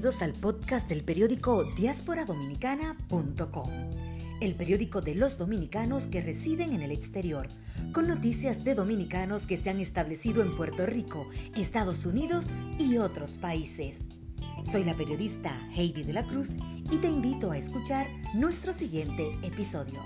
Bienvenidos al podcast del periódico diasporadominicana.com, el periódico de los dominicanos que residen en el exterior, con noticias de dominicanos que se han establecido en Puerto Rico, Estados Unidos y otros países. Soy la periodista Heidi de la Cruz y te invito a escuchar nuestro siguiente episodio.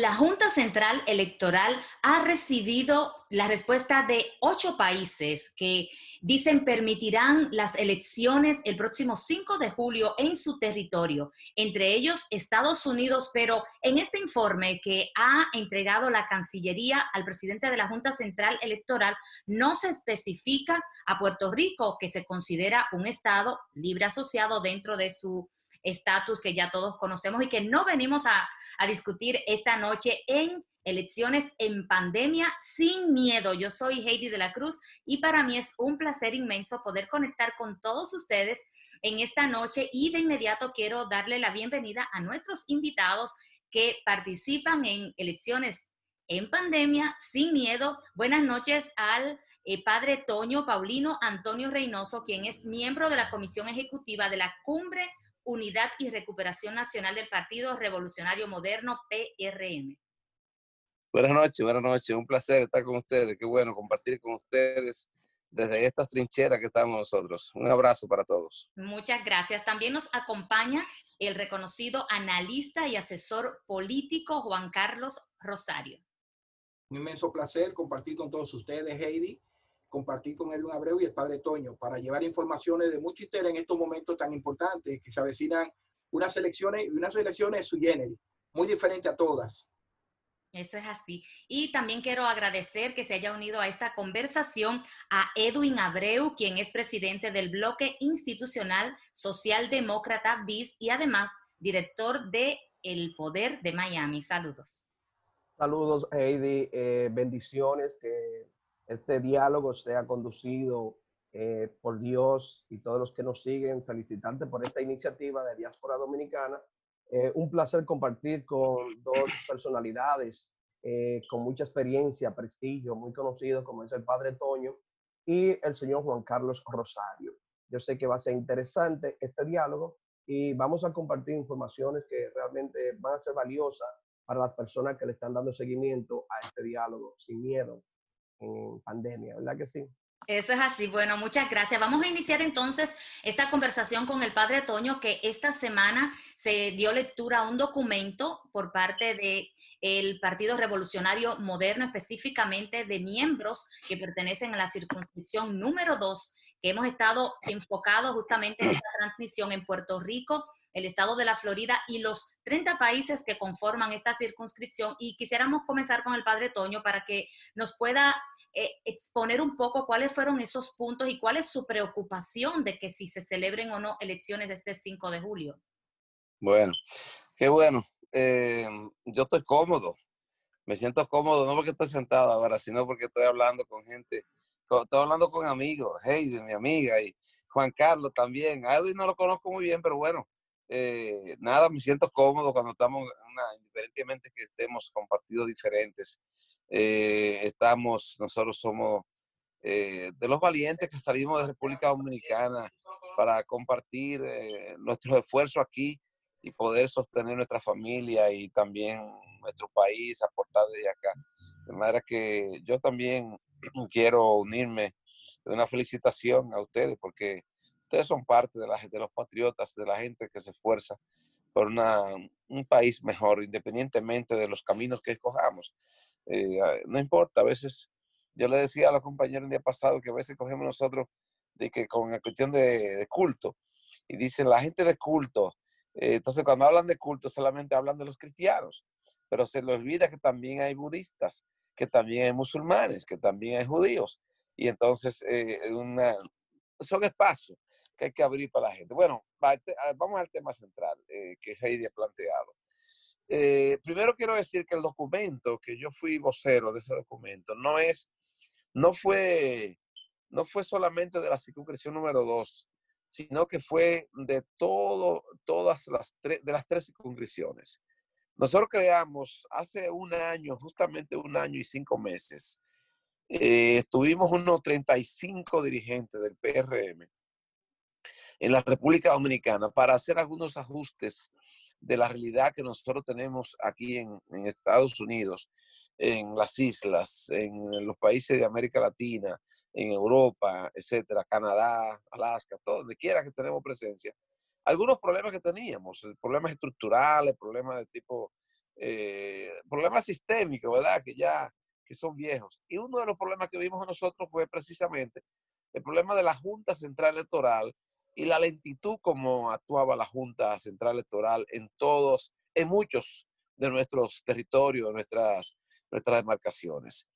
La Junta Central Electoral ha recibido la respuesta de ocho países que dicen permitirán las elecciones el próximo 5 de julio en su territorio, entre ellos Estados Unidos, pero en este informe que ha entregado la Cancillería al presidente de la Junta Central Electoral, no se especifica a Puerto Rico, que se considera un Estado libre asociado dentro de su estatus que ya todos conocemos y que no venimos a a discutir esta noche en elecciones en pandemia sin miedo. Yo soy Heidi de la Cruz y para mí es un placer inmenso poder conectar con todos ustedes en esta noche y de inmediato quiero darle la bienvenida a nuestros invitados que participan en elecciones en pandemia sin miedo. Buenas noches al eh, padre Toño Paulino Antonio Reynoso, quien es miembro de la Comisión Ejecutiva de la Cumbre Unidad y Recuperación Nacional del Partido Revolucionario Moderno, PRM. Buenas noches, buenas noches. Un placer estar con ustedes. Qué bueno compartir con ustedes desde estas trincheras que estamos nosotros. Un abrazo para todos. Muchas gracias. También nos acompaña el reconocido analista y asesor político Juan Carlos Rosario. Un inmenso placer compartir con todos ustedes, Heidi compartir con él un Abreu y el padre Toño para llevar informaciones de mucho interés en estos momentos tan importantes que se avecinan unas elecciones y unas elecciones su género, muy diferente a todas. Eso es así. Y también quiero agradecer que se haya unido a esta conversación a Edwin Abreu, quien es presidente del bloque institucional socialdemócrata BIS y además director de El Poder de Miami. Saludos. Saludos, Heidi. Eh, bendiciones. Que este diálogo sea conducido eh, por Dios y todos los que nos siguen. Felicitarte por esta iniciativa de Diáspora Dominicana. Eh, un placer compartir con dos personalidades eh, con mucha experiencia, prestigio, muy conocidos, como es el Padre Toño y el señor Juan Carlos Rosario. Yo sé que va a ser interesante este diálogo y vamos a compartir informaciones que realmente van a ser valiosas para las personas que le están dando seguimiento a este diálogo sin miedo, en pandemia, ¿verdad que sí? Eso es así. Bueno, muchas gracias. Vamos a iniciar entonces esta conversación con el padre Toño, que esta semana se dio lectura a un documento por parte del el Partido Revolucionario Moderno, específicamente de miembros que pertenecen a la circunscripción número 2, que hemos estado enfocados justamente en esta transmisión en Puerto Rico, el estado de la Florida y los 30 países que conforman esta circunscripción. Y quisiéramos comenzar con el padre Toño para que nos pueda eh, exponer un poco cuáles fueron esos puntos y cuál es su preocupación de que si se celebren o no elecciones este 5 de julio. Bueno, qué bueno. Eh, yo estoy cómodo. Me siento cómodo, no porque estoy sentado ahora, sino porque estoy hablando con gente, estoy hablando con amigos, Heidi, mi amiga, y Juan Carlos también. A Edwin no lo conozco muy bien, pero bueno, eh, nada, me siento cómodo cuando estamos, una, indiferentemente que estemos con partidos diferentes, eh, estamos, nosotros somos eh, de los valientes que salimos de República Dominicana para compartir nuestros esfuerzos aquí y poder sostener nuestra familia y también nuestro país, aportar desde acá. De manera que yo también quiero unirme de una felicitación a ustedes porque ustedes son parte de, la, de los patriotas, de la gente que se esfuerza por una, un país mejor, independientemente de los caminos que escojamos. Eh, no importa, a veces yo le decía a los compañeros el día pasado que a veces cogemos nosotros de que con la cuestión de, culto, y dicen la gente de culto, eh, entonces cuando hablan de culto solamente hablan de los cristianos, pero se les olvida que también hay budistas, que también hay musulmanes, que también hay judíos, y entonces eh, son espacios que hay que abrir para la gente. Bueno, vamos al tema central eh, que Heidi ha planteado. Eh, primero quiero decir que el documento, que yo fui vocero de ese documento, no es, no fue no fue solamente de la circunscripción número 2, sino que fue de todo, todas las tres, de las tres circunscripciones. Nosotros creamos hace un año, justamente un año y cinco meses, eh, estuvimos unos 35 dirigentes del PRM en la República Dominicana para hacer algunos ajustes de la realidad que nosotros tenemos aquí en, en Estados Unidos, en las islas, en los países de América Latina, en Europa, etcétera, Canadá, Alaska, todo, donde quiera que tenemos presencia. Algunos problemas que teníamos, problemas estructurales, problemas de tipo, eh, problemas sistémicos, ¿verdad? Que ya que son viejos. Y uno de los problemas que vimos nosotros fue precisamente el problema de la Junta Central Electoral y la lentitud como actuaba la Junta Central Electoral en todos, en muchos de nuestros territorios, nuestras, nuestras demarcaciones.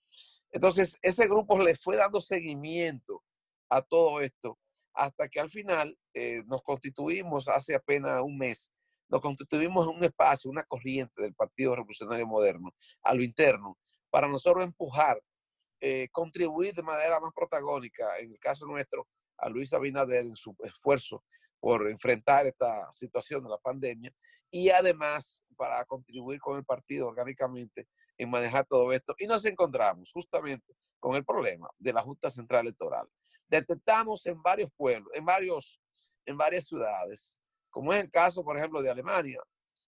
Entonces, ese grupo le fue dando seguimiento a todo esto hasta que al final eh, nos constituimos hace apenas un mes, nos constituimos en un espacio, una corriente del Partido Revolucionario Moderno a lo interno para nosotros empujar, eh, contribuir de manera más protagónica, en el caso nuestro, a Luis Abinader en su esfuerzo por enfrentar esta situación de la pandemia y además para contribuir con el partido orgánicamente en manejar todo esto. Y nos encontramos justamente con el problema de la Junta Central Electoral. Detectamos en varios pueblos, en, varios, en varias ciudades, como es el caso, por ejemplo, de Alemania,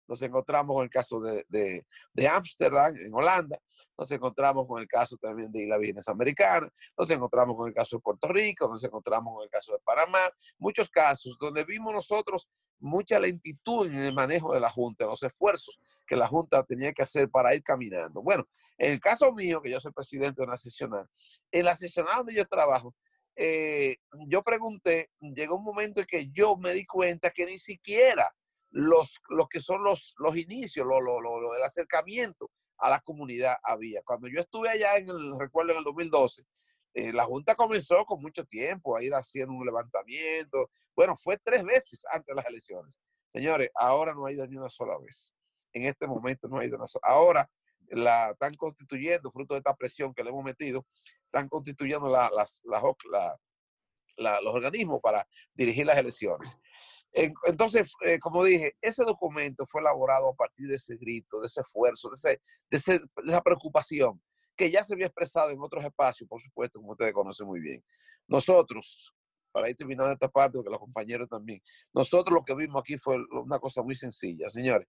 nos encontramos con el caso de, de, Ámsterdam, en Holanda, nos encontramos con el caso también de Isla Vírgenes Americana, nos encontramos con el caso de Puerto Rico, nos encontramos con el caso de Panamá, muchos casos donde vimos nosotros mucha lentitud en el manejo de la Junta, los esfuerzos que la Junta tenía que hacer para ir caminando. Bueno, en el caso mío, que yo soy presidente de una sesional, en la sesional donde yo trabajo, eh, yo pregunté, llegó un momento en que yo me di cuenta que ni siquiera los, los que son los, los inicios, lo, lo, el acercamiento a la comunidad había. Cuando yo estuve allá en el, recuerdo, en el 2012, eh, la Junta comenzó con mucho tiempo a ir haciendo un levantamiento. Bueno, fue tres veces antes de las elecciones. Señores, ahora no ha ido ni una sola vez. En este momento no ha ido una sola. Ahora la están constituyendo, fruto de esta presión que le hemos metido, están constituyendo la, las, los organismos para dirigir las elecciones. Entonces, eh, como dije, ese documento fue elaborado a partir de ese grito, de ese esfuerzo, de, ese, de, de esa preocupación que ya se había expresado en otros espacios, por supuesto, como ustedes conocen muy bien. Nosotros, para ir terminando esta parte, porque los compañeros también, nosotros lo que vimos aquí fue una cosa muy sencilla, señores.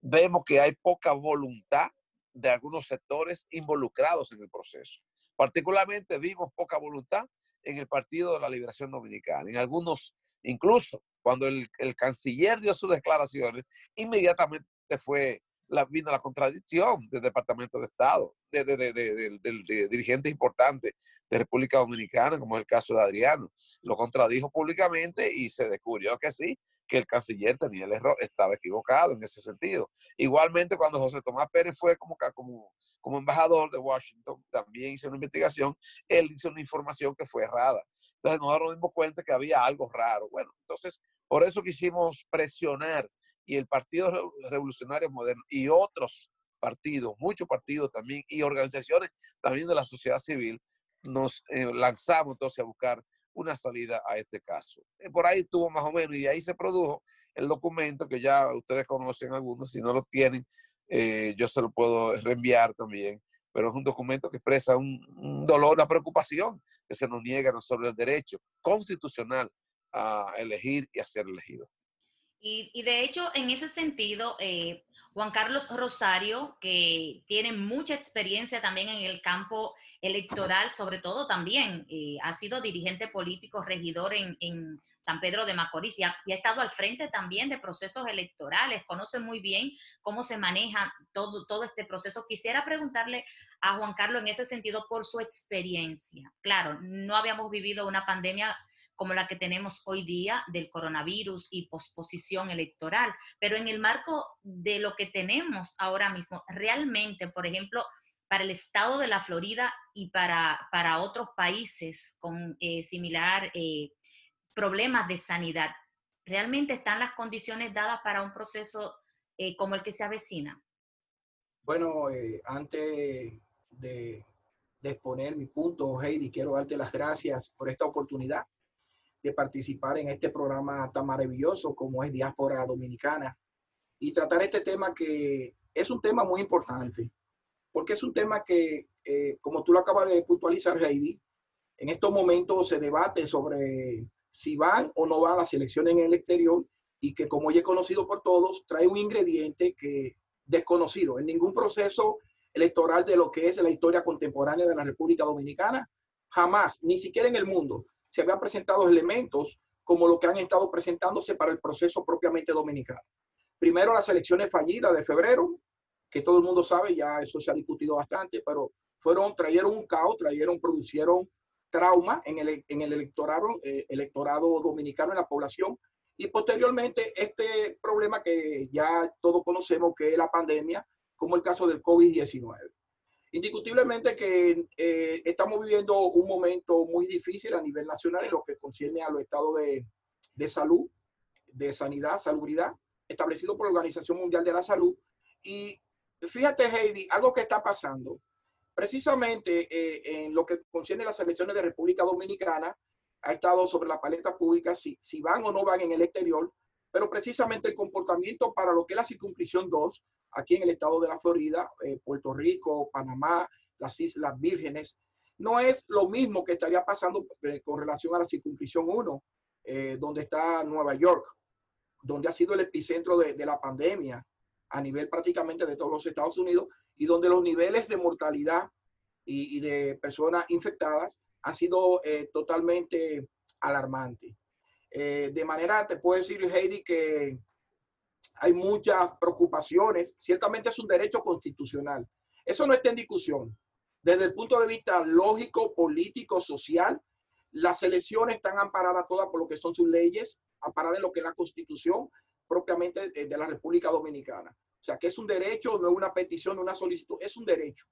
Vemos que hay poca voluntad de algunos sectores involucrados en el proceso. Particularmente vimos poca voluntad en el Partido de la Liberación Dominicana, en algunos, incluso cuando el, el canciller dio sus declaraciones, inmediatamente fue la, vino la contradicción del Departamento de Estado, de, de, de, de, dirigentes importantes de República Dominicana, como es el caso de Adriano. Lo contradijo públicamente y se descubrió que sí, que el canciller tenía el error, estaba equivocado en ese sentido. Igualmente, cuando José Tomás Pérez fue como, como, como embajador de Washington, también hizo una investigación, él hizo una información que fue errada. Entonces nosotros nos dimos cuenta que había algo raro. Bueno, entonces por eso quisimos presionar y el Partido Revolucionario Moderno y otros partidos, muchos partidos también y organizaciones también de la sociedad civil, nos eh, lanzamos entonces a buscar una salida a este caso. Eh, por ahí estuvo más o menos y de ahí se produjo el documento que ya ustedes conocen algunos, si no lo tienen, eh, yo se lo puedo reenviar también, pero es un documento que expresa un, un dolor, una preocupación que se nos niega sobre el derecho constitucional a elegir y a ser elegido. Y, de hecho, en ese sentido, eh, Juan Carlos Rosario, que tiene mucha experiencia también en el campo electoral, sobre todo también eh, ha sido dirigente político, regidor en, San Pedro de Macorís y ha, estado al frente también de procesos electorales, conoce muy bien cómo se maneja todo, todo este proceso. Quisiera preguntarle a Juan Carlos en ese sentido por su experiencia. Claro, no habíamos vivido una pandemia como la que tenemos hoy día del coronavirus y posposición electoral. Pero en el marco de lo que tenemos ahora mismo, realmente, por ejemplo, para el estado de la Florida y para, para otros países con eh, similar eh, problemas de sanidad, ¿realmente están las condiciones dadas para un proceso eh, como el que se avecina? Bueno, antes de, de exponer mi punto, Heidi. Quiero darte las gracias por esta oportunidad de participar en este programa tan maravilloso como es Diáspora Dominicana y tratar este tema que es un tema muy importante, porque es un tema que, eh, como tú lo acabas de puntualizar, Heidi, en estos momentos se debate sobre si van o no van las elecciones en el exterior y que como ya es conocido por todos, trae un ingrediente que desconocido en ningún proceso electoral de lo que es la historia contemporánea de la República Dominicana. Jamás, ni siquiera en el mundo, se habían presentado elementos como lo que han estado presentándose para el proceso propiamente dominicano. Primero las elecciones fallidas de febrero, que todo el mundo sabe, ya eso se ha discutido bastante, pero fueron, trajeron un caos, trajeron, producieron trauma en el, electorado, eh, electorado dominicano, en la población, y posteriormente este problema que ya todos conocemos, que es la pandemia, como el caso del COVID-19. Indiscutiblemente que eh, estamos viviendo un momento muy difícil a nivel nacional en lo que concierne a los estados de, de salud, de sanidad, salubridad, establecido por la Organización Mundial de la Salud. Y fíjate, Heidi, algo que está pasando. Precisamente eh, en lo que concierne a las elecciones de República Dominicana, ha estado sobre la paleta pública si, si van o no van en el exterior, pero precisamente el comportamiento para lo que es la circunscripción 2, aquí en el estado de la Florida, eh, Puerto Rico, Panamá, las Islas Vírgenes, no es lo mismo que estaría pasando eh, con relación a la circunscripción 1, eh, donde está Nueva York, donde ha sido el epicentro de, de, la pandemia a nivel prácticamente de todos los Estados Unidos y donde los niveles de mortalidad y, y de personas infectadas han sido totalmente alarmantes. de manera, te puedo decir, Heidi, que hay muchas preocupaciones. Ciertamente es un derecho constitucional. Eso no está en discusión. Desde el punto de vista lógico, político, social, las elecciones están amparadas todas por lo que son sus leyes, amparadas en lo que es la constitución propiamente de la República Dominicana. O sea, que es un derecho, no es una petición, no una solicitud, es un derecho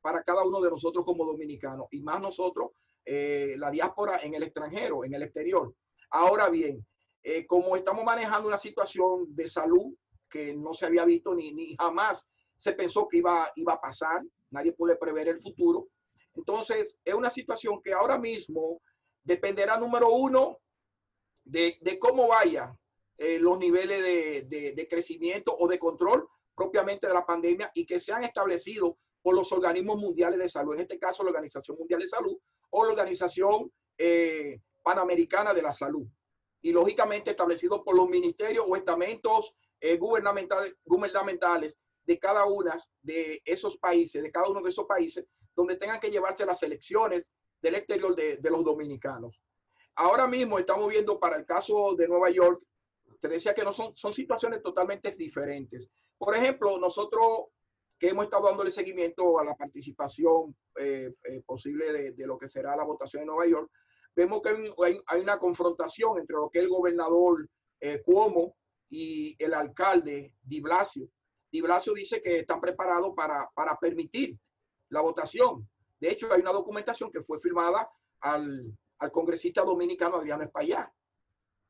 para cada uno de nosotros como dominicanos y más nosotros, eh, la diáspora en el extranjero, en el exterior. Ahora bien, eh, como estamos manejando una situación de salud que no se había visto ni, ni jamás se pensó que iba, iba a pasar, nadie puede prever el futuro. Entonces, es una situación que ahora mismo dependerá, número uno, de, de cómo vaya eh, los niveles de, de, de, crecimiento o de control propiamente de la pandemia y que sean establecidos por los organismos mundiales de salud, en este caso la Organización Mundial de Salud o la Organización eh, Panamericana de la Salud y lógicamente establecido por los ministerios o estamentos eh, gubernamentales, gubernamentales de cada uno de esos países, de cada uno de esos países, donde tengan que llevarse las elecciones del exterior de, de los dominicanos. Ahora mismo estamos viendo para el caso de Nueva York, te decía que no son, son situaciones totalmente diferentes. Por ejemplo, nosotros que hemos estado dándole seguimiento a la participación eh, eh, posible de, de, lo que será la votación en Nueva York, vemos que hay, hay, una confrontación entre lo que el gobernador eh, Cuomo y el alcalde Di Blasio. Di Blasio dice que están preparados para, para permitir la votación. De hecho, hay una documentación que fue firmada al, al congresista dominicano Adriano Espaillat.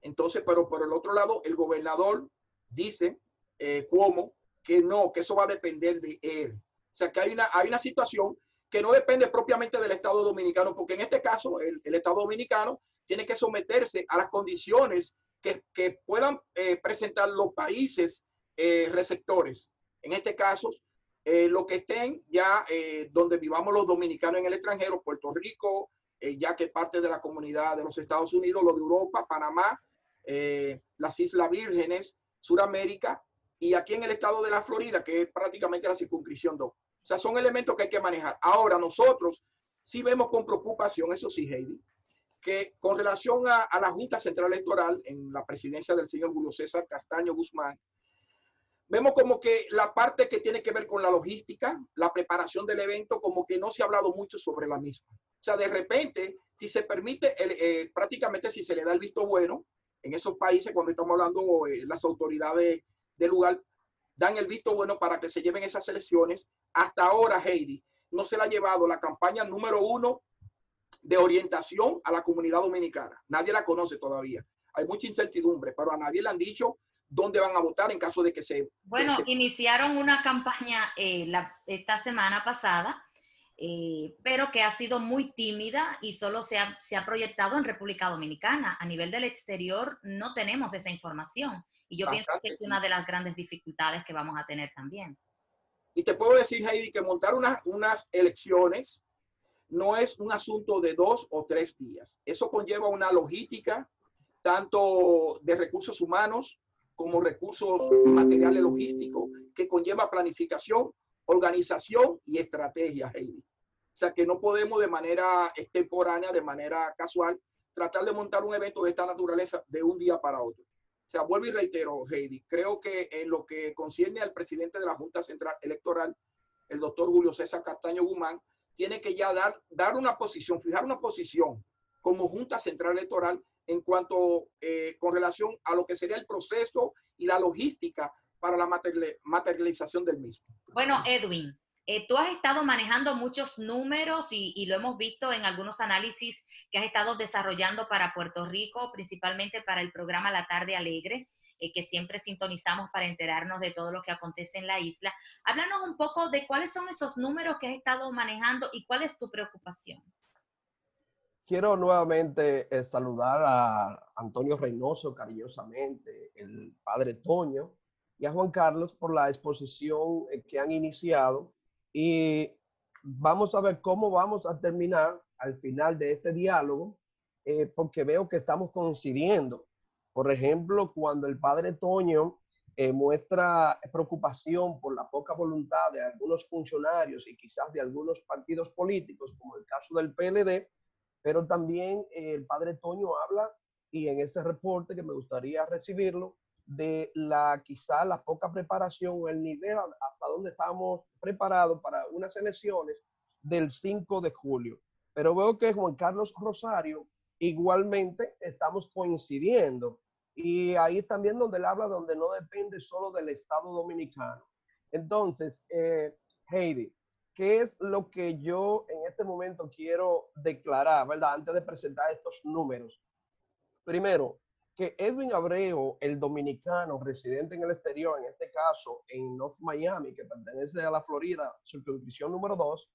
Entonces, pero por el otro lado, el gobernador dice, eh, Cuomo, que no, que eso va a depender de él. O sea, que hay una, hay una situación que no depende propiamente del Estado dominicano, porque en este caso el, Estado dominicano tiene que someterse a las condiciones que, que puedan eh, presentar los países eh, receptores. En este caso, eh, lo que estén ya eh, donde vivamos los dominicanos en el extranjero, Puerto Rico, ya que parte de la comunidad de los Estados Unidos, lo de Europa, Panamá, las Islas Vírgenes, Suramérica, y aquí en el estado de la Florida, que es prácticamente la circunscripción 2. O sea, son elementos que hay que manejar. Ahora, nosotros sí vemos con preocupación, eso sí, Heidi, que con relación a, la Junta Central Electoral en la presidencia del señor Julio César Castaño Guzmán, vemos como que la parte que tiene que ver con la logística, la preparación del evento, como que no se ha hablado mucho sobre la misma. O sea, de repente, si se permite, el, eh, prácticamente si se le da el visto bueno, en esos países, cuando estamos hablando, eh, las autoridades del lugar dan el visto bueno para que se lleven esas elecciones. Hasta ahora, Heidi, no se le ha llevado la campaña número uno de orientación a la comunidad dominicana. Nadie la conoce todavía. Hay mucha incertidumbre, pero a nadie le han dicho dónde van a votar en caso de que se... Bueno, que se... iniciaron una campaña eh, la, esta semana pasada eh, pero que ha sido muy tímida y solo se ha, se ha proyectado en República Dominicana. A nivel del exterior no tenemos esa información y yo pienso que es una de las grandes dificultades que vamos a tener también. Y te puedo decir, Heidi, que montar unas elecciones no es un asunto de dos o tres días. Eso conlleva una logística, tanto de recursos humanos como recursos materiales logísticos, que conlleva planificación, organización y estrategia, Heidi. Sea que no podemos de manera extemporánea, de manera casual, tratar de montar un evento de esta naturaleza de un día para otro. O sea, vuelvo y reitero, Heidi, creo que en lo que concierne al presidente de la Junta Central Electoral, el doctor Julio César Castaño Guzmán, tiene que ya dar, dar una posición, fijar una posición como Junta Central Electoral en cuanto eh, con relación a lo que sería el proceso y la logística para la materialización del mismo. Bueno, Edwin, eh, tú has estado manejando muchos números y, lo hemos visto en algunos análisis que has estado desarrollando para Puerto Rico, principalmente para el programa La Tarde Alegre, eh, que siempre sintonizamos para enterarnos de todo lo que acontece en la isla. Háblanos un poco de cuáles son esos números que has estado manejando y cuál es tu preocupación. Quiero nuevamente eh, saludar a Antonio Reynoso cariñosamente, el padre Toño, y a Juan Carlos por la exposición eh, que han iniciado. Y vamos a ver cómo vamos a terminar al final de este diálogo, porque veo que estamos coincidiendo. Por ejemplo, cuando el padre Toño eh, muestra preocupación por la poca voluntad de algunos funcionarios y quizás de algunos partidos políticos, como el caso del PLD, pero también eh, el padre Toño habla, y en ese reporte que me gustaría recibirlo, de la quizá la poca preparación o el nivel hasta donde estamos preparados para unas elecciones del 5 de julio. Pero veo que Juan Carlos Rosario igualmente estamos coincidiendo. Y ahí también donde él habla, donde no depende solo del Estado dominicano. Entonces, eh, Heidi, ¿qué es lo que yo en este momento quiero declarar, verdad? Antes de presentar estos números. Primero, que Edwin Abreu, el dominicano residente en el exterior, en este caso en North Miami, que pertenece a la Florida, circunscripción número 2,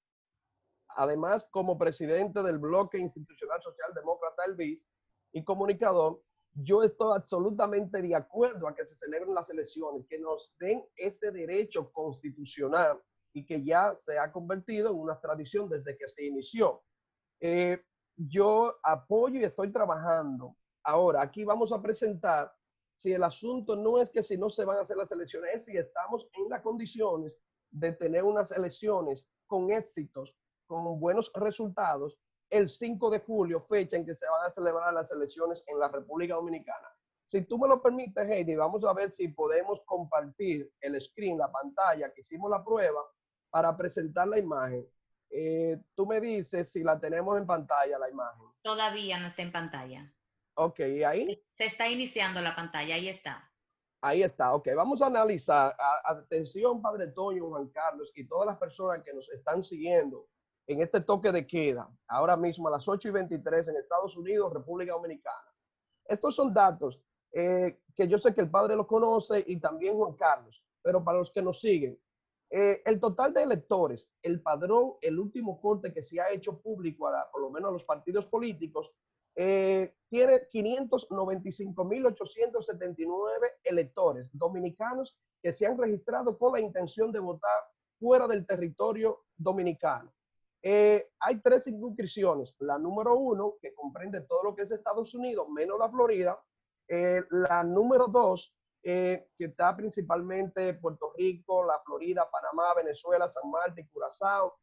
Además, como presidente del bloque institucional socialdemócrata el BIS y comunicador, yo estoy absolutamente de acuerdo a que se celebren las elecciones, que nos den ese derecho constitucional y que ya se ha convertido en una tradición desde que se inició. Eh, yo apoyo y estoy trabajando. Ahora, aquí vamos a presentar si el asunto no es que si no se van a hacer las elecciones, es si estamos en las condiciones de tener unas elecciones con éxitos con buenos resultados el 5 de julio, fecha en que se van a celebrar las elecciones en la República Dominicana. Si tú me lo permites, Heidi, vamos a ver si podemos compartir el screen, la pantalla que hicimos la prueba para presentar la imagen. Eh, tú me dices si la tenemos en pantalla, la imagen. Todavía no está en pantalla. Ok, ¿y ahí? Se está iniciando la pantalla, ahí está. Ahí está, ok. Vamos a analizar. atención, Padre Toño, Juan Carlos y todas las personas que nos están siguiendo en este toque de queda, ahora mismo a las 8 y 23 en Estados Unidos, República Dominicana. Estos son datos eh, que yo sé que el padre los conoce y también Juan Carlos, pero para los que nos siguen, eh, el total de electores, el padrón, el último corte que se ha hecho público, a por lo menos a los partidos políticos, eh, tiene 595.879 electores dominicanos que se han registrado con la intención de votar fuera del territorio dominicano. Eh, hay tres circunscripciones. La número uno, que comprende todo lo que es Estados Unidos, menos la Florida. Eh, la número dos, eh, que está principalmente Puerto Rico, la Florida, Panamá, Venezuela, San Martín, Curazao,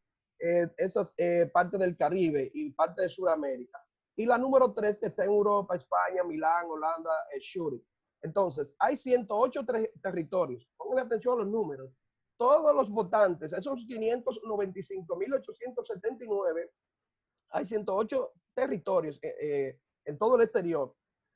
esas partes del Caribe y parte de Sudamérica. Y la número tres, que está en Europa, España, Milán, Holanda, Zurich. Entonces, hay 108 territorios. Pongan atención a los números todos los votantes, esos 595.879, hay 108 territorios eh, eh, en todo el exterior.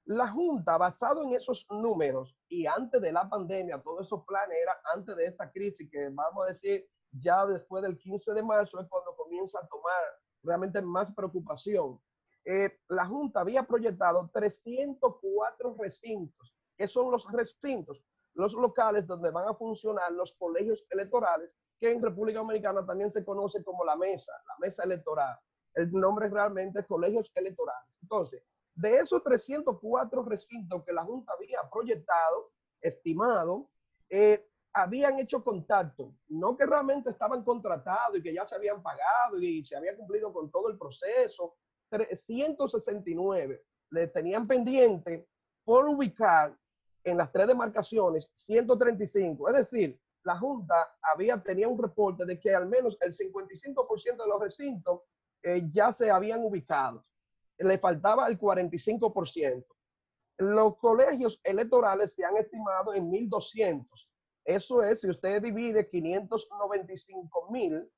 La Junta, basado en esos números y antes de la pandemia, todos esos planes eran antes de esta crisis, que vamos a decir ya después del 15 de marzo es cuando comienza a tomar realmente más preocupación. Eh, la Junta había proyectado 304 recintos. que son los recintos? los locales donde van a funcionar los colegios electorales, que en República Dominicana también se conoce como la mesa, la mesa electoral. El nombre realmente es colegios electorales. Entonces, de esos 304 recintos que la Junta había proyectado, estimado, eh, habían hecho contacto, no que realmente estaban contratados y que ya se habían pagado y se había cumplido con todo el proceso. 369 le tenían pendiente por ubicar en las tres demarcaciones 135. Es decir, la Junta había, tenía un reporte de que al menos el 55% de los recintos eh, ya se habían ubicado. Le faltaba el 45%. Los colegios electorales se han estimado en 1.200. Eso es, si usted divide 595 mil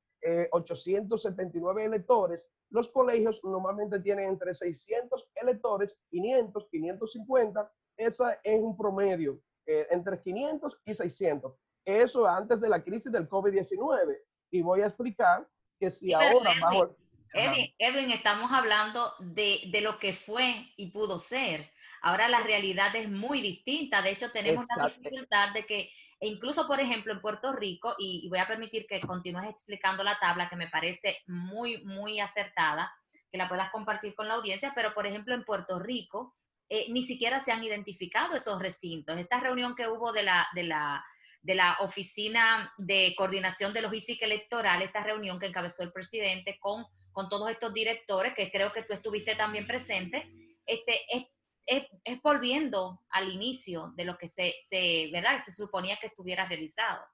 879 eh, electores, los colegios normalmente tienen entre 600 electores, 500, 550. Esa es un promedio, eh, entre 500 y 600. Eso antes de la crisis del COVID-19. Y voy a explicar que si ahora bajo... Edwin, estamos hablando de, de, lo que fue y pudo ser. Ahora la realidad es muy distinta. De hecho, tenemos la dificultad de que e incluso, por ejemplo, en Puerto Rico, y, voy a permitir que continúes explicando la tabla que me parece muy, muy acertada, que la puedas compartir con la audiencia, pero por ejemplo, en Puerto Rico, eh, ni siquiera se han identificado esos recintos. Esta reunión que hubo de la, de la, de la Oficina de Coordinación de Logística Electoral, esta reunión que encabezó el presidente con, con todos estos directores, que creo que tú estuviste también presente, este, es es, volviendo al inicio de lo que se, se, ¿verdad? se suponía que estuviera realizado.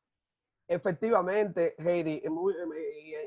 Efectivamente, Heidi, es muy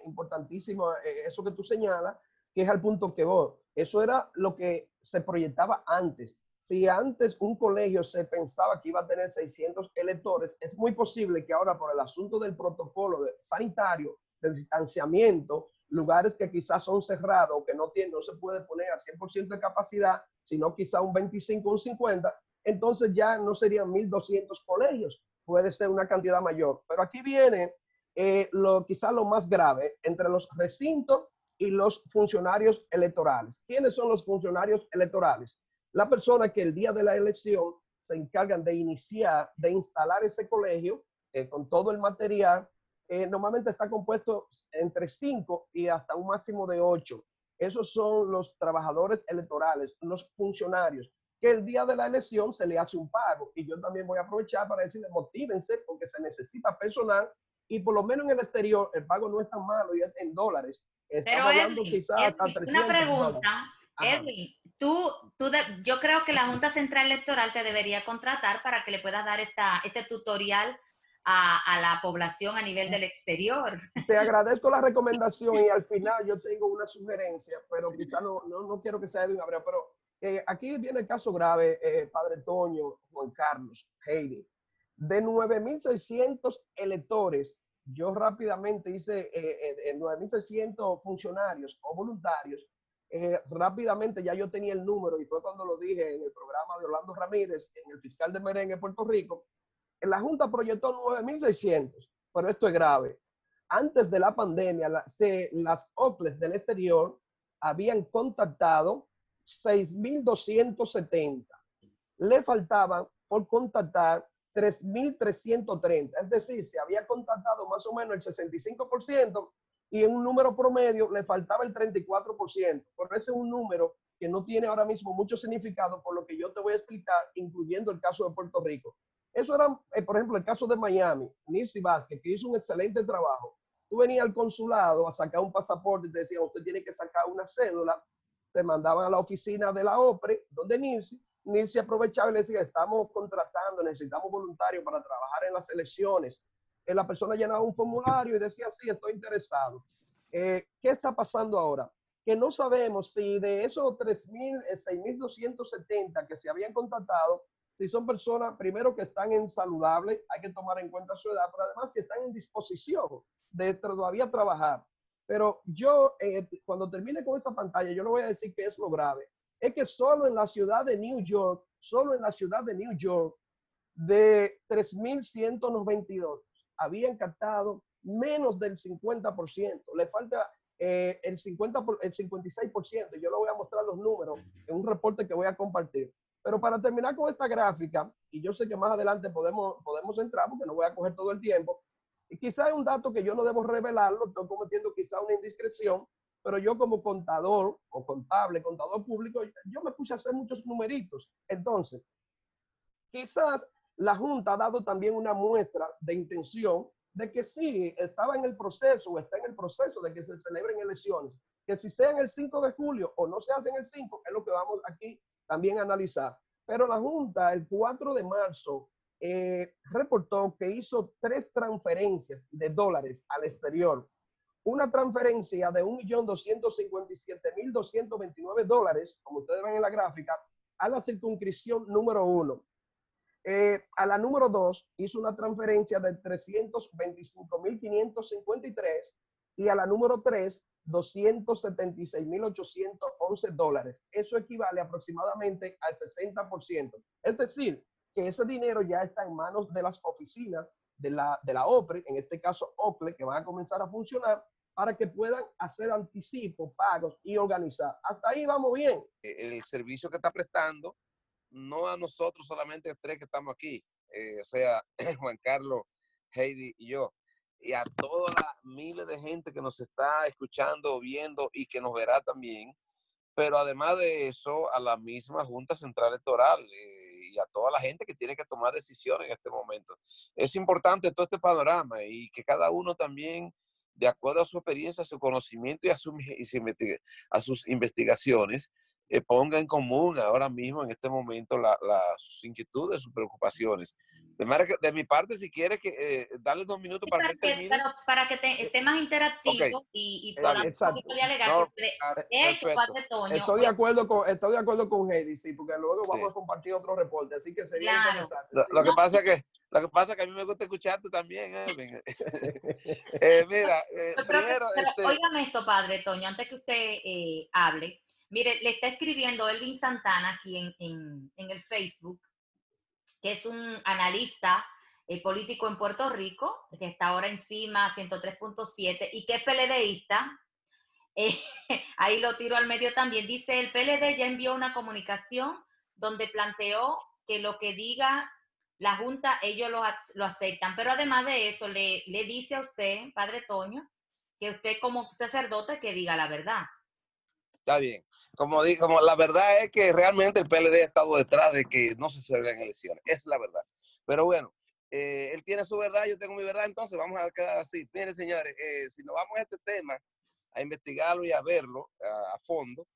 importantísimo eh, eso que tú señalas, que es al punto que voy. Eso era lo que se proyectaba antes. Si antes un colegio se pensaba que iba a tener 600 electores, es muy posible que ahora por el asunto del protocolo sanitario, del distanciamiento, lugares que quizás son cerrados, que no, tiene, no se puede poner al 100% de capacidad, sino quizá un 25 o un 50, entonces ya no serían 1.200 colegios, puede ser una cantidad mayor. Pero aquí viene eh, lo, quizá lo más grave entre los recintos y los funcionarios electorales. ¿Quiénes son los funcionarios electorales? La persona que el día de la elección se encargan de iniciar, de instalar ese colegio eh, con todo el material eh, normalmente está compuesto entre 5 y hasta un máximo de 8. Esos son los trabajadores electorales, los funcionarios, que el día de la elección se le hace un pago. Y yo también voy a aprovechar para decirles, motívense porque se necesita personal y por lo menos en el exterior el pago no es tan malo y es en dólares. Estamos hablando quizás hasta 300 Una pregunta, Edwin, tú, tú yo creo que la Junta Central Electoral te debería contratar para que le puedas dar esta, este tutorial a, la población a nivel del exterior. Te agradezco la recomendación y al final yo tengo una sugerencia, pero quizá no, no, quiero que sea de un Abreu, pero eh, aquí viene el caso grave, eh, Padre Toño, Juan Carlos, Heidi. De 9.600 electores, yo rápidamente hice eh, 9.600 funcionarios o voluntarios, eh, rápidamente ya yo tenía el número y fue cuando lo dije en el programa de Orlando Ramírez, en el fiscal de Merengue, Puerto Rico, la Junta proyectó 9.600, pero esto es grave. Antes de la pandemia, las OCLES del exterior habían contactado 6.270. Le faltaban por contactar 3.330. Es decir, se había contactado más o menos el 65% y en un número promedio le faltaba el 34%. Por ese es un número que no tiene ahora mismo mucho significado por lo que yo te voy a explicar, incluyendo el caso de Puerto Rico. Eso era, eh, por ejemplo, el caso de Miami, Nisi Vázquez, que hizo un excelente trabajo. Tú venías al consulado a sacar un pasaporte y te decían, usted tiene que sacar una cédula. Te mandaban a la oficina de la OPRE, donde Nisi, Nisi aprovechaba y le decía, estamos contratando, necesitamos voluntarios para trabajar en las elecciones. Eh, la persona llenaba un formulario y decía, sí, estoy interesado. Eh, ¿Qué está pasando ahora? Que no sabemos si de esos 3.000, 6.270 que se habían contratado, si son personas, primero que están en saludable, hay que tomar en cuenta su edad, pero además si están en disposición de todavía trabajar. Pero yo, eh, cuando termine con esa pantalla, yo le voy a decir que es lo grave. Es que solo en la ciudad de New York, solo en la ciudad de New York, de 3.192, habían captado menos del 50%. Le falta eh, el, 50 el 56%. Yo le voy a mostrar los números en un reporte que voy a compartir. Pero para terminar con esta gráfica, y yo sé que más adelante podemos, podemos entrar porque no voy a coger todo el tiempo, y quizá es un dato que yo no debo revelarlo, estoy cometiendo quizá una indiscreción, pero yo como contador o contable, contador público, yo me puse a hacer muchos numeritos. Entonces, quizás la Junta ha dado también una muestra de intención de que sí estaba en el proceso o está en el proceso de que se celebren elecciones, que si sean el 5 de julio o no se hacen el 5, es lo que vamos aquí también analizar. Pero la Junta el 4 de marzo eh, reportó que hizo tres transferencias de dólares al exterior una transferencia de 1.257.229 dólares, como ustedes ven en la gráfica, a la circunscripción número uno. Eh, a la número dos hizo una transferencia de 325.553 y a la número tres 276.811 dólares. Eso equivale aproximadamente al 60%. Es decir, que ese dinero ya está en manos de las oficinas de la, de la OPRE, en este caso OCLE, que van a comenzar a funcionar para que puedan hacer anticipos, pagos y organizar. Hasta ahí vamos bien. E, el servicio que está prestando, no a nosotros solamente tres que estamos aquí, eh, o sea, Juan Carlos, Heidi y yo, y a todas las miles de gente que nos está escuchando, viendo y que nos verá también, pero además de eso, a la misma Junta Central Electoral eh, y a toda la gente que tiene que tomar decisiones en este momento. Es importante todo este panorama y que cada uno también de acuerdo a su experiencia, a su conocimiento y a, sus investigaciones, eh, ponga en común ahora mismo, en este momento, sus inquietudes, sus preocupaciones. De, manera que, de mi parte, si quiere que eh, darle dos minutos para, que termine. para que esté más interactivo y, y podamos un poquito hecho, estoy, de acuerdo con, estoy de acuerdo con Heidi, sí, porque luego vamos a compartir otro reporte, así que sería interesante. Lo, que pasa es que lo que pasa es que a mí me gusta escucharte también, eh, eh mira, eh, primero... Este esto, padre Toño, antes que usted eh, hable. Mire, le está escribiendo Elvin Santana aquí en, en, el Facebook, que es un analista político en Puerto Rico, que está ahora encima 103.7 y que es PLDista. ahí lo tiro al medio también. Dice, el PLD ya envió una comunicación donde planteó que lo que diga la Junta, ellos lo, lo aceptan. Pero además de eso, le, le dice a usted, Padre Toño, que usted como sacerdote que diga la verdad. Está bien. Como, como la verdad es que realmente el PLD ha estado detrás de que no se celebren elecciones. Es la verdad. Pero bueno, eh, él tiene su verdad, yo tengo mi verdad, entonces vamos a quedar así. Miren, señores, eh, si nos vamos a este tema, a investigarlo y a verlo a, a, fondo,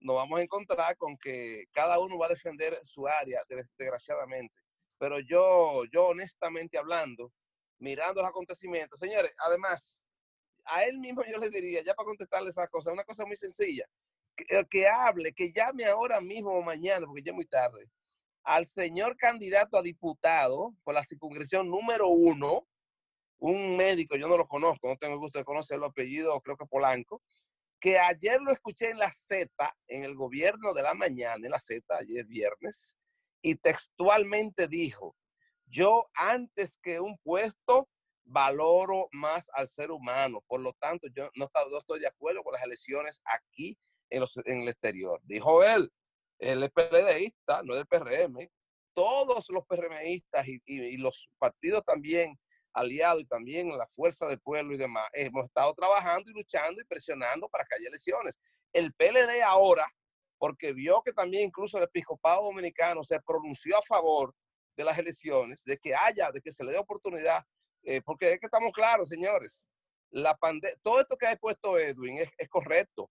nos vamos a encontrar con que cada uno va a defender su área, desgraciadamente. Pero yo, yo honestamente hablando, mirando los acontecimientos, señores, además, a él mismo yo le diría, ya para contestarle esa cosa, una cosa muy sencilla, que, que hable, que llame ahora mismo o mañana, porque ya es muy tarde, al señor candidato a diputado por la circunscripción número uno, un médico, yo no lo conozco, no tengo el gusto de conocer el apellido, creo que Polanco, que ayer lo escuché en la Z, en el gobierno de la mañana, en la Z, ayer viernes, y textualmente dijo, yo antes que un puesto valoro más al ser humano, por lo tanto yo no, estoy de acuerdo con las elecciones aquí en, el exterior. Dijo él, él es PLDista, no es del PRM, todos los PRMistas y, y, los partidos también aliados y también la fuerza del pueblo y demás, hemos estado trabajando y luchando y presionando para que haya elecciones. El PLD ahora porque vio que también incluso el episcopado dominicano se pronunció a favor de las elecciones, de que haya, de que se le dé oportunidad, eh, porque es que estamos claros, señores, la todo esto que ha expuesto Edwin es, correcto,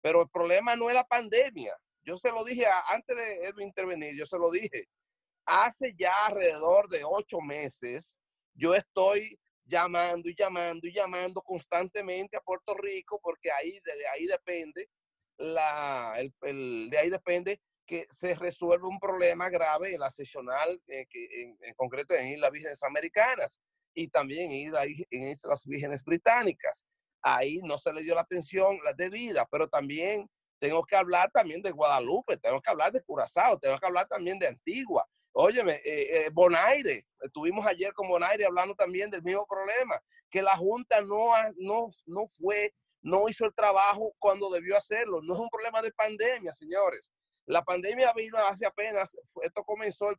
pero el problema no es la pandemia. Yo se lo dije antes de Edwin intervenir, yo se lo dije. Hace ya alrededor de ocho meses, yo estoy llamando y llamando y llamando constantemente a Puerto Rico porque ahí, de ahí depende la, el, de ahí depende que se resuelva un problema grave en la sesional, eh, que en, concreto en Islas Vírgenes Americanas y también en, Islas Vírgenes Británicas. Ahí no se le dio la atención la debida, pero también tengo que hablar también de Guadalupe, tengo que hablar de Curazao, tengo que hablar también de Antigua. Óyeme, eh, eh, Bonaire, estuvimos ayer con Bonaire hablando también del mismo problema, que la Junta no, no, no fue no hizo el trabajo cuando debió hacerlo. No es un problema de pandemia, señores. La pandemia vino hace apenas, esto comenzó el,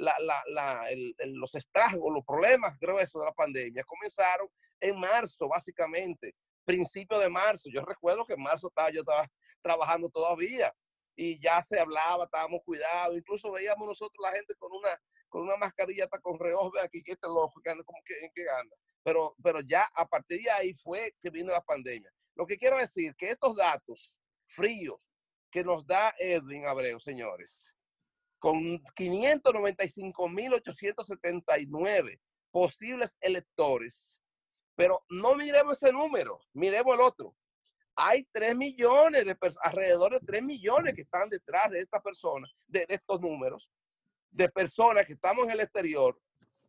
los estragos, los problemas gruesos de la pandemia comenzaron en marzo, básicamente, principio de marzo. Yo recuerdo que en marzo estaba yo estaba trabajando todavía y ya se hablaba, estábamos cuidados, incluso veíamos nosotros la gente con una, con una mascarilla hasta con reojo, aquí que este loco, que como que, en qué anda. Pero, pero ya a partir de ahí fue que vino la pandemia. Lo que quiero decir que estos datos fríos que nos da Edwin Abreu, señores, con 595.879 posibles electores. Pero no miremos ese número, miremos el otro. Hay 3 millones de alrededor de 3 millones que están detrás de esta persona, de, de estos números, de personas que estamos en el exterior,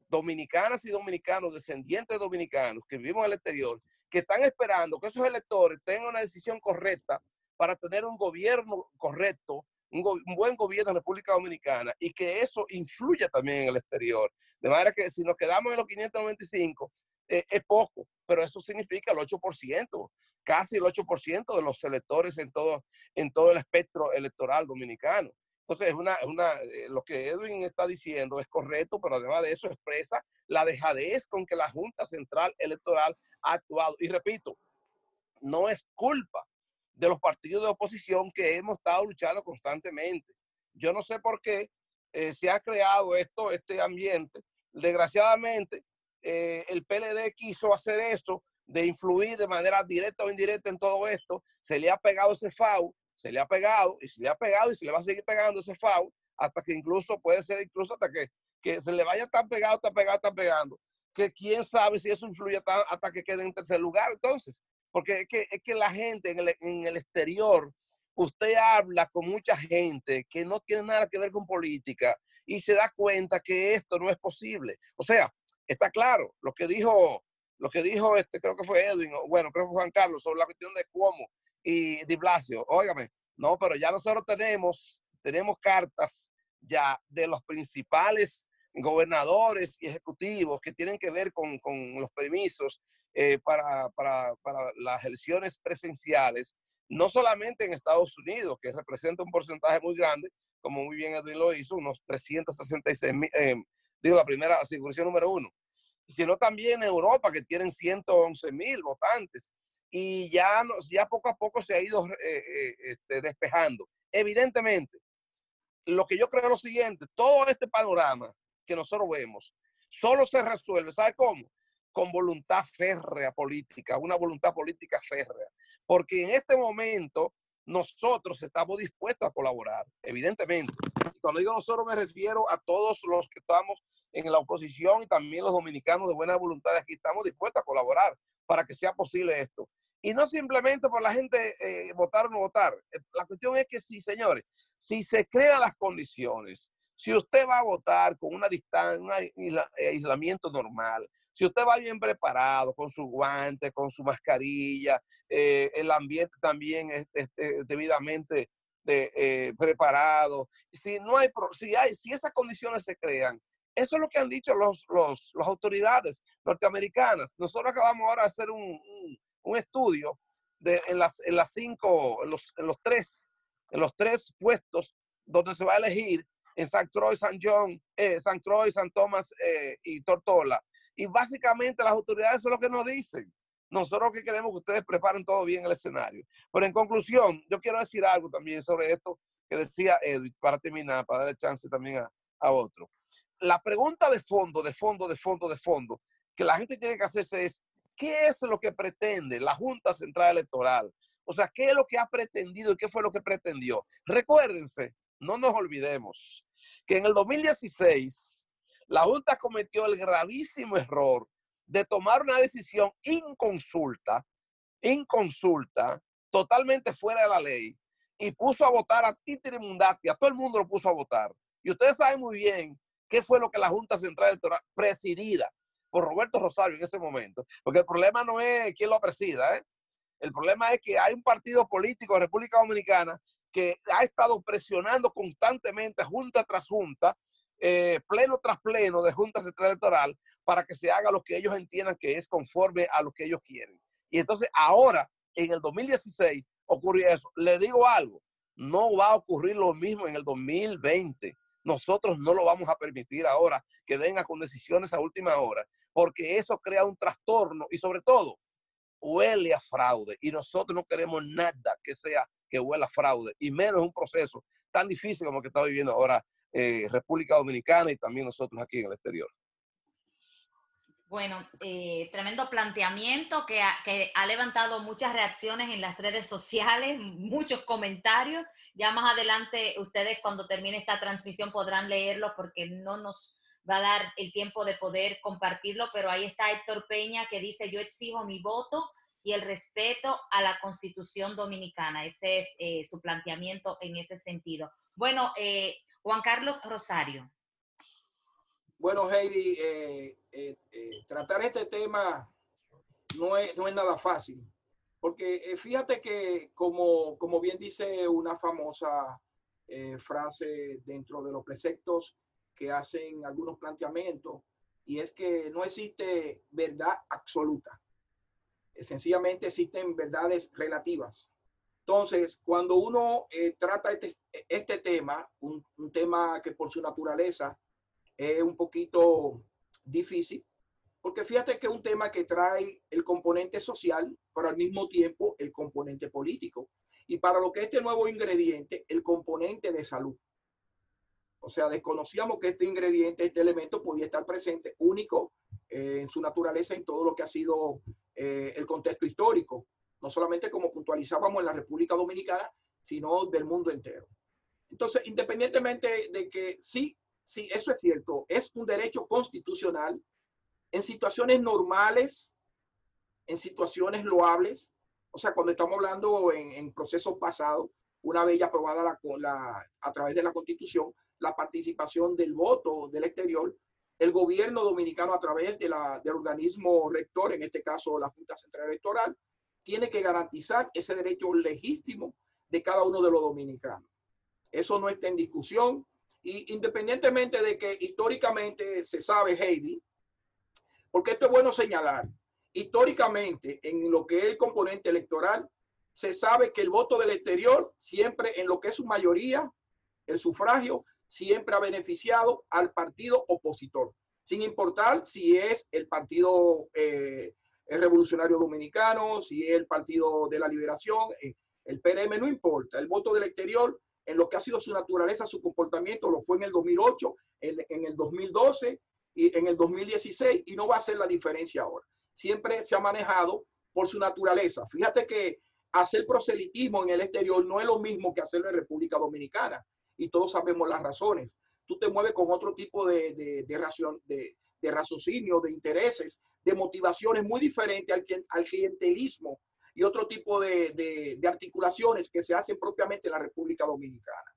dominicanas y dominicanos, descendientes dominicanos que vivimos en el exterior, que están esperando que esos electores tengan una decisión correcta para tener un gobierno correcto un, buen gobierno en República Dominicana y que eso influya también en el exterior. De manera que si nos quedamos en los 595, eh, es poco, pero eso significa el 8%, casi el 8% de los electores en todo, en todo el espectro electoral dominicano. Entonces, es una, una, eh, lo que Edwin está diciendo es correcto, pero además de eso expresa la dejadez con que la Junta Central Electoral ha actuado. Y repito, no es culpa de los partidos de oposición que hemos estado luchando constantemente. Yo no sé por qué eh, se ha creado esto, este ambiente. Desgraciadamente, eh, el PLD quiso hacer eso, de influir de manera directa o indirecta en todo esto. Se le ha pegado ese FAU, se le ha pegado y se le ha pegado y se le va a seguir pegando ese FAU hasta que incluso puede ser incluso hasta que, que se le vaya tan pegado, tan pegado, tan pegando, que quién sabe si eso influye hasta que quede en tercer lugar. Entonces, porque es que, es que la gente en el, en el exterior, usted habla con mucha gente que no tiene nada que ver con política y se da cuenta que esto no es posible. O sea, está claro lo que dijo, lo que dijo este, creo que fue Edwin, o bueno, creo que fue Juan Carlos, sobre la cuestión de Cuomo y Di Blasio. Óigame, no, pero ya nosotros tenemos, tenemos cartas ya de los principales gobernadores y ejecutivos que tienen que ver con, con los permisos eh, para, para, para, las elecciones presenciales, no solamente en Estados Unidos, que representa un porcentaje muy grande, como muy bien Edwin lo hizo, unos 366 mil, eh, digo, la primera asiguración número uno, sino también en Europa, que tienen 111 mil votantes, y ya, ya poco a poco se ha ido eh, este, despejando. Evidentemente, lo que yo creo es lo siguiente, todo este panorama que nosotros vemos, solo se resuelve, ¿sabe cómo? Con voluntad férrea política, una voluntad política férrea. Porque en este momento nosotros estamos dispuestos a colaborar, evidentemente. Cuando digo nosotros me refiero a todos los que estamos en la oposición y también los dominicanos de buena voluntad aquí estamos dispuestos a colaborar para que sea posible esto. Y no simplemente por la gente eh, votar o no votar. Eh, la cuestión es que sí, señores, si se crean las condiciones, si usted va a votar con una distancia, un aislamiento normal, si usted va bien preparado, con su guante, con su mascarilla, eh, el ambiente también es, debidamente eh, preparado, si no hay, si hay, si esas condiciones se crean, eso es lo que han dicho los, los, las autoridades norteamericanas. Nosotros acabamos ahora de hacer un, un, estudio de, en, las, en las cinco, en los, en los tres, en los tres puestos donde se va a elegir en San Croix, San John, eh, San Croix, San Tomás eh, y Tortola. Y básicamente las autoridades son lo que nos dicen. Nosotros que queremos que ustedes preparen todo bien el escenario. Pero en conclusión, yo quiero decir algo también sobre esto que decía Edwin, para terminar, para darle chance también a, a otro. La pregunta de fondo, de fondo, de fondo, de fondo, que la gente tiene que hacerse es, ¿qué es lo que pretende la Junta Central Electoral? O sea, ¿qué es lo que ha pretendido y qué fue lo que pretendió? Recuérdense no nos olvidemos que en el 2016 la Junta cometió el gravísimo error de tomar una decisión inconsulta, inconsulta, totalmente fuera de la ley, y puso a votar a Titi Mundati, a todo el mundo lo puso a votar. Y ustedes saben muy bien qué fue lo que la Junta Central Electoral, presidida por Roberto Rosario en ese momento, porque el problema no es quién lo presida, ¿eh? el problema es que hay un partido político de República Dominicana que ha estado presionando constantemente, junta tras junta, eh, pleno tras pleno de Junta Central Electoral, para que se haga lo que ellos entiendan que es conforme a lo que ellos quieren. Y entonces ahora, en el 2016, ocurrió eso. Le digo algo, No va a ocurrir lo mismo en el 2020. Nosotros no lo vamos a permitir ahora que venga con decisiones a última hora, porque eso crea un trastorno y sobre todo huele a fraude y nosotros no queremos nada que sea que huela fraude y menos un proceso tan difícil como el que está viviendo ahora eh, República Dominicana y también nosotros aquí en el exterior. Bueno, eh, tremendo planteamiento que ha, que ha, levantado muchas reacciones en las redes sociales, muchos comentarios. Ya más adelante ustedes cuando termine esta transmisión podrán leerlo porque no nos va a dar el tiempo de poder compartirlo, pero ahí está Héctor Peña que dice yo exijo mi voto y el respeto a la constitución dominicana. Ese es eh, su planteamiento en ese sentido. Bueno, eh, Juan Carlos Rosario. Bueno, Heidi, eh, tratar este tema no es, no es nada fácil, porque fíjate que como, como bien dice una famosa frase dentro de los preceptos que hacen algunos planteamientos, y es que no existe verdad absoluta. Sencillamente existen verdades relativas. Entonces, cuando uno trata este, este tema, un, un tema que por su naturaleza es un poquito difícil, porque fíjate que es un tema que trae el componente social, pero al mismo tiempo el componente político. Y para lo que este nuevo ingrediente, el componente de salud. O sea, desconocíamos que este ingrediente, este elemento podía estar presente único eh, en su naturaleza en todo lo que ha sido eh, el contexto histórico, no solamente como puntualizábamos en la República Dominicana, sino del mundo entero. Entonces, independientemente de que sí sí, eso es cierto, es un derecho constitucional en situaciones normales, en situaciones loables, o sea, cuando estamos hablando en, procesos pasados, una vez ya aprobada la, a través de la constitución, la participación del voto del exterior, el gobierno dominicano a través del organismo rector, en este caso la Junta Central Electoral, tiene que garantizar ese derecho legítimo de cada uno de los dominicanos. Eso no está en discusión. Y independientemente de que históricamente se sabe, Heidi, porque esto es bueno señalar, históricamente en lo que es el componente electoral, se sabe que el voto del exterior siempre en lo que es su mayoría, el sufragio, siempre ha beneficiado al partido opositor, sin importar si es el partido eh, revolucionario dominicano, si es el partido de la liberación, eh, el PRM no importa, el voto del exterior en lo que ha sido su naturaleza, su comportamiento, lo fue en el 2008, en, el 2012 y en el 2016 y no va a ser la diferencia ahora. Siempre se ha manejado por su naturaleza. Fíjate que hacer proselitismo en el exterior no es lo mismo que hacerlo en República Dominicana y todos sabemos las razones. Tú te mueves con otro tipo de, de, de, de raciocinio, de intereses, de motivaciones muy diferentes al, al clientelismo y otro tipo de, articulaciones que se hacen propiamente en la República Dominicana.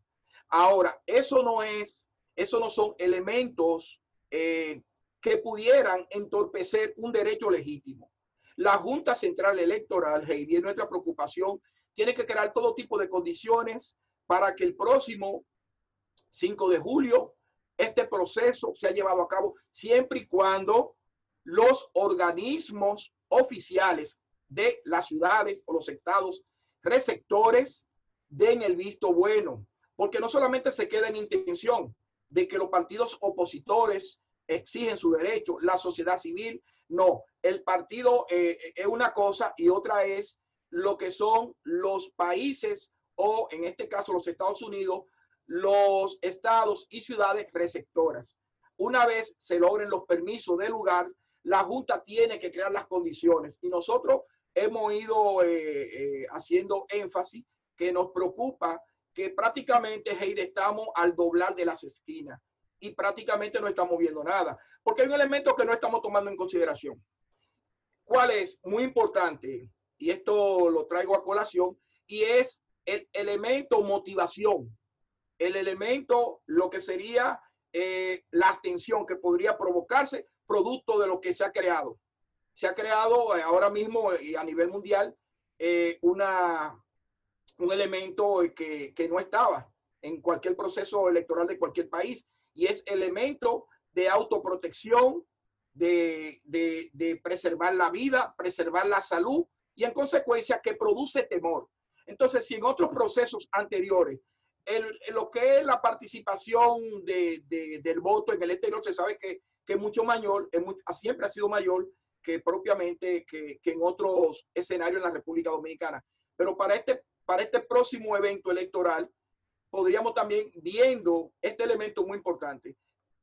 Ahora, eso no es, eso no son elementos eh, que pudieran entorpecer un derecho legítimo. La Junta Central Electoral, Heidi, es nuestra preocupación, tiene que crear todo tipo de condiciones para que el próximo 5 de julio. Este proceso sea llevado a cabo siempre y cuando los organismos oficiales de las ciudades o los estados receptores den el visto bueno, porque no solamente se queda en intención de que los partidos opositores exigen su derecho, la sociedad civil, no, el partido eh, es una cosa y otra es lo que son los países o en este caso los Estados Unidos, los estados y ciudades receptoras. Una vez se logren los permisos del lugar, la Junta tiene que crear las condiciones y nosotros hemos ido eh, eh, haciendo énfasis que nos preocupa que prácticamente, Heide, estamos al doblar de las esquinas y prácticamente no estamos viendo nada, porque hay un elemento que no estamos tomando en consideración. ¿Cuál es? Muy importante, y esto lo traigo a colación, y es el elemento motivación, el elemento, lo que sería eh, la abstención que podría provocarse producto de lo que se ha creado se ha creado eh, ahora mismo y a nivel mundial eh, una, un elemento que, que, no estaba en cualquier proceso electoral de cualquier país y es elemento de autoprotección, de, de, preservar la vida, preservar la salud y en consecuencia que produce temor. Entonces, si en otros procesos anteriores, lo que es la participación del voto en el exterior se sabe que, es mucho mayor, siempre ha sido mayor que propiamente que, en otros escenarios en la República Dominicana. Pero para este, para este próximo evento electoral, podríamos también, viendo este elemento muy importante,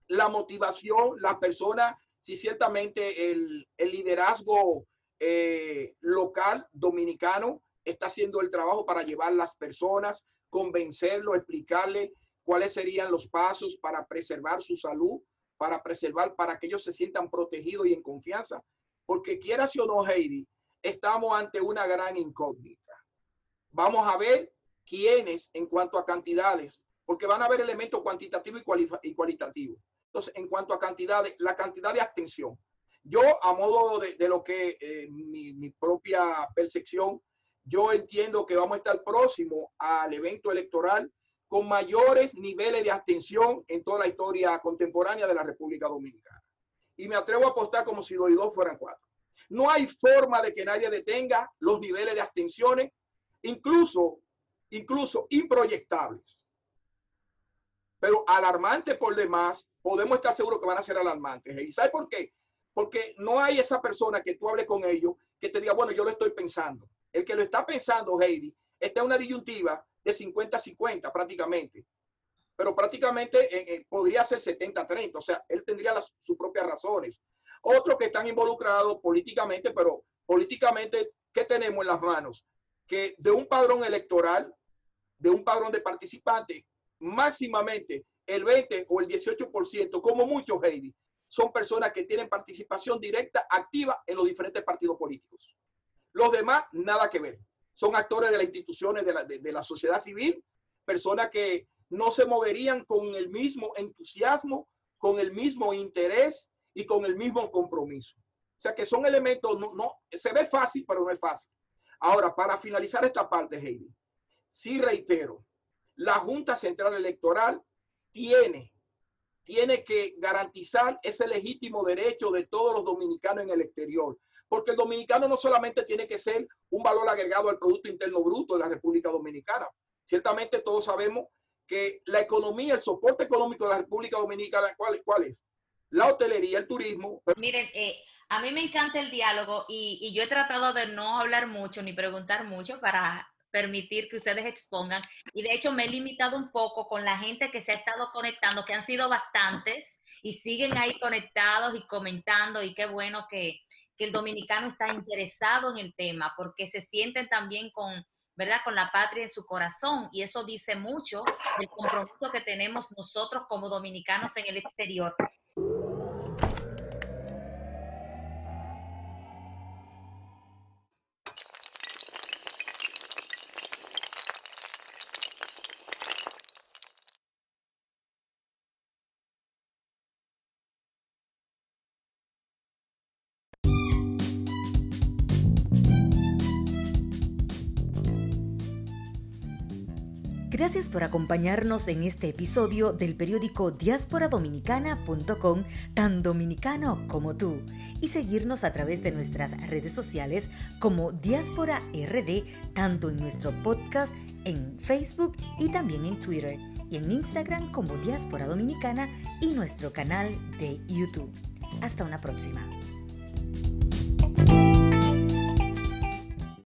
la motivación, las personas, si ciertamente el, liderazgo eh, local dominicano está haciendo el trabajo para llevar las personas, convencerlo, explicarle cuáles serían los pasos para preservar su salud, para preservar, para que ellos se sientan protegidos y en confianza. Porque quieras o no, Heidi, estamos ante una gran incógnita. Vamos a ver quiénes en cuanto a cantidades, porque van a haber elementos cuantitativos y, cualitativos. Entonces, en cuanto a cantidades, la cantidad de abstención. Yo, a modo de, lo que eh, mi propia percepción, yo entiendo que vamos a estar próximos al evento electoral con mayores niveles de abstención en toda la historia contemporánea de la República Dominicana. Y me atrevo a apostar como si los dos fueran cuatro. No hay forma de que nadie detenga los niveles de abstenciones, incluso, incluso improyectables. Pero alarmantes por demás, podemos estar seguros que van a ser alarmantes. ¿Y sabe por qué? Porque no hay esa persona que tú hables con ellos que te diga, bueno, yo lo estoy pensando el que lo está pensando, Heidi, está en una disyuntiva de 50-50 prácticamente. Pero prácticamente eh, eh, podría ser 70-30, o sea, él tendría sus propias razones. Otros que están involucrados políticamente, pero políticamente, ¿qué tenemos en las manos? Que de un padrón electoral, de un padrón de participantes, máximamente el 20 o el 18%, como muchos, Heidi, son personas que tienen participación directa, activa en los diferentes partidos políticos. Los demás, nada que ver. Son actores de las instituciones de la, de, la sociedad civil, personas que no se moverían con el mismo entusiasmo, con el mismo interés y con el mismo compromiso. O sea que son elementos, no, no, se ve fácil, pero no es fácil. Ahora, para finalizar esta parte, Heidi, sí reitero, la Junta Central Electoral tiene, tiene que garantizar ese legítimo derecho de todos los dominicanos en el exterior porque el dominicano no solamente tiene que ser un valor agregado al Producto Interno Bruto de la República Dominicana. Ciertamente todos sabemos que la economía, el soporte económico de la República Dominicana, ¿cuál, cuál es? La hotelería, el turismo. Miren, eh, a mí me encanta el diálogo y, y yo he tratado de no hablar mucho ni preguntar mucho para permitir que ustedes expongan. Y de hecho me he limitado un poco con la gente que se ha estado conectando, que han sido bastantes y siguen ahí conectados y comentando y qué bueno que, que el dominicano está interesado en el tema, porque se sienten también con, ¿verdad? Con la patria en su corazón. Y eso dice mucho del compromiso que tenemos nosotros como dominicanos en el exterior. Gracias por acompañarnos en este episodio del periódico diasporadominicana.com, tan dominicano como tú, y seguirnos a través de nuestras redes sociales como Diáspora RD, tanto en nuestro podcast en Facebook y también en Twitter, y en Instagram como Diáspora Dominicana y nuestro canal de YouTube. Hasta una próxima.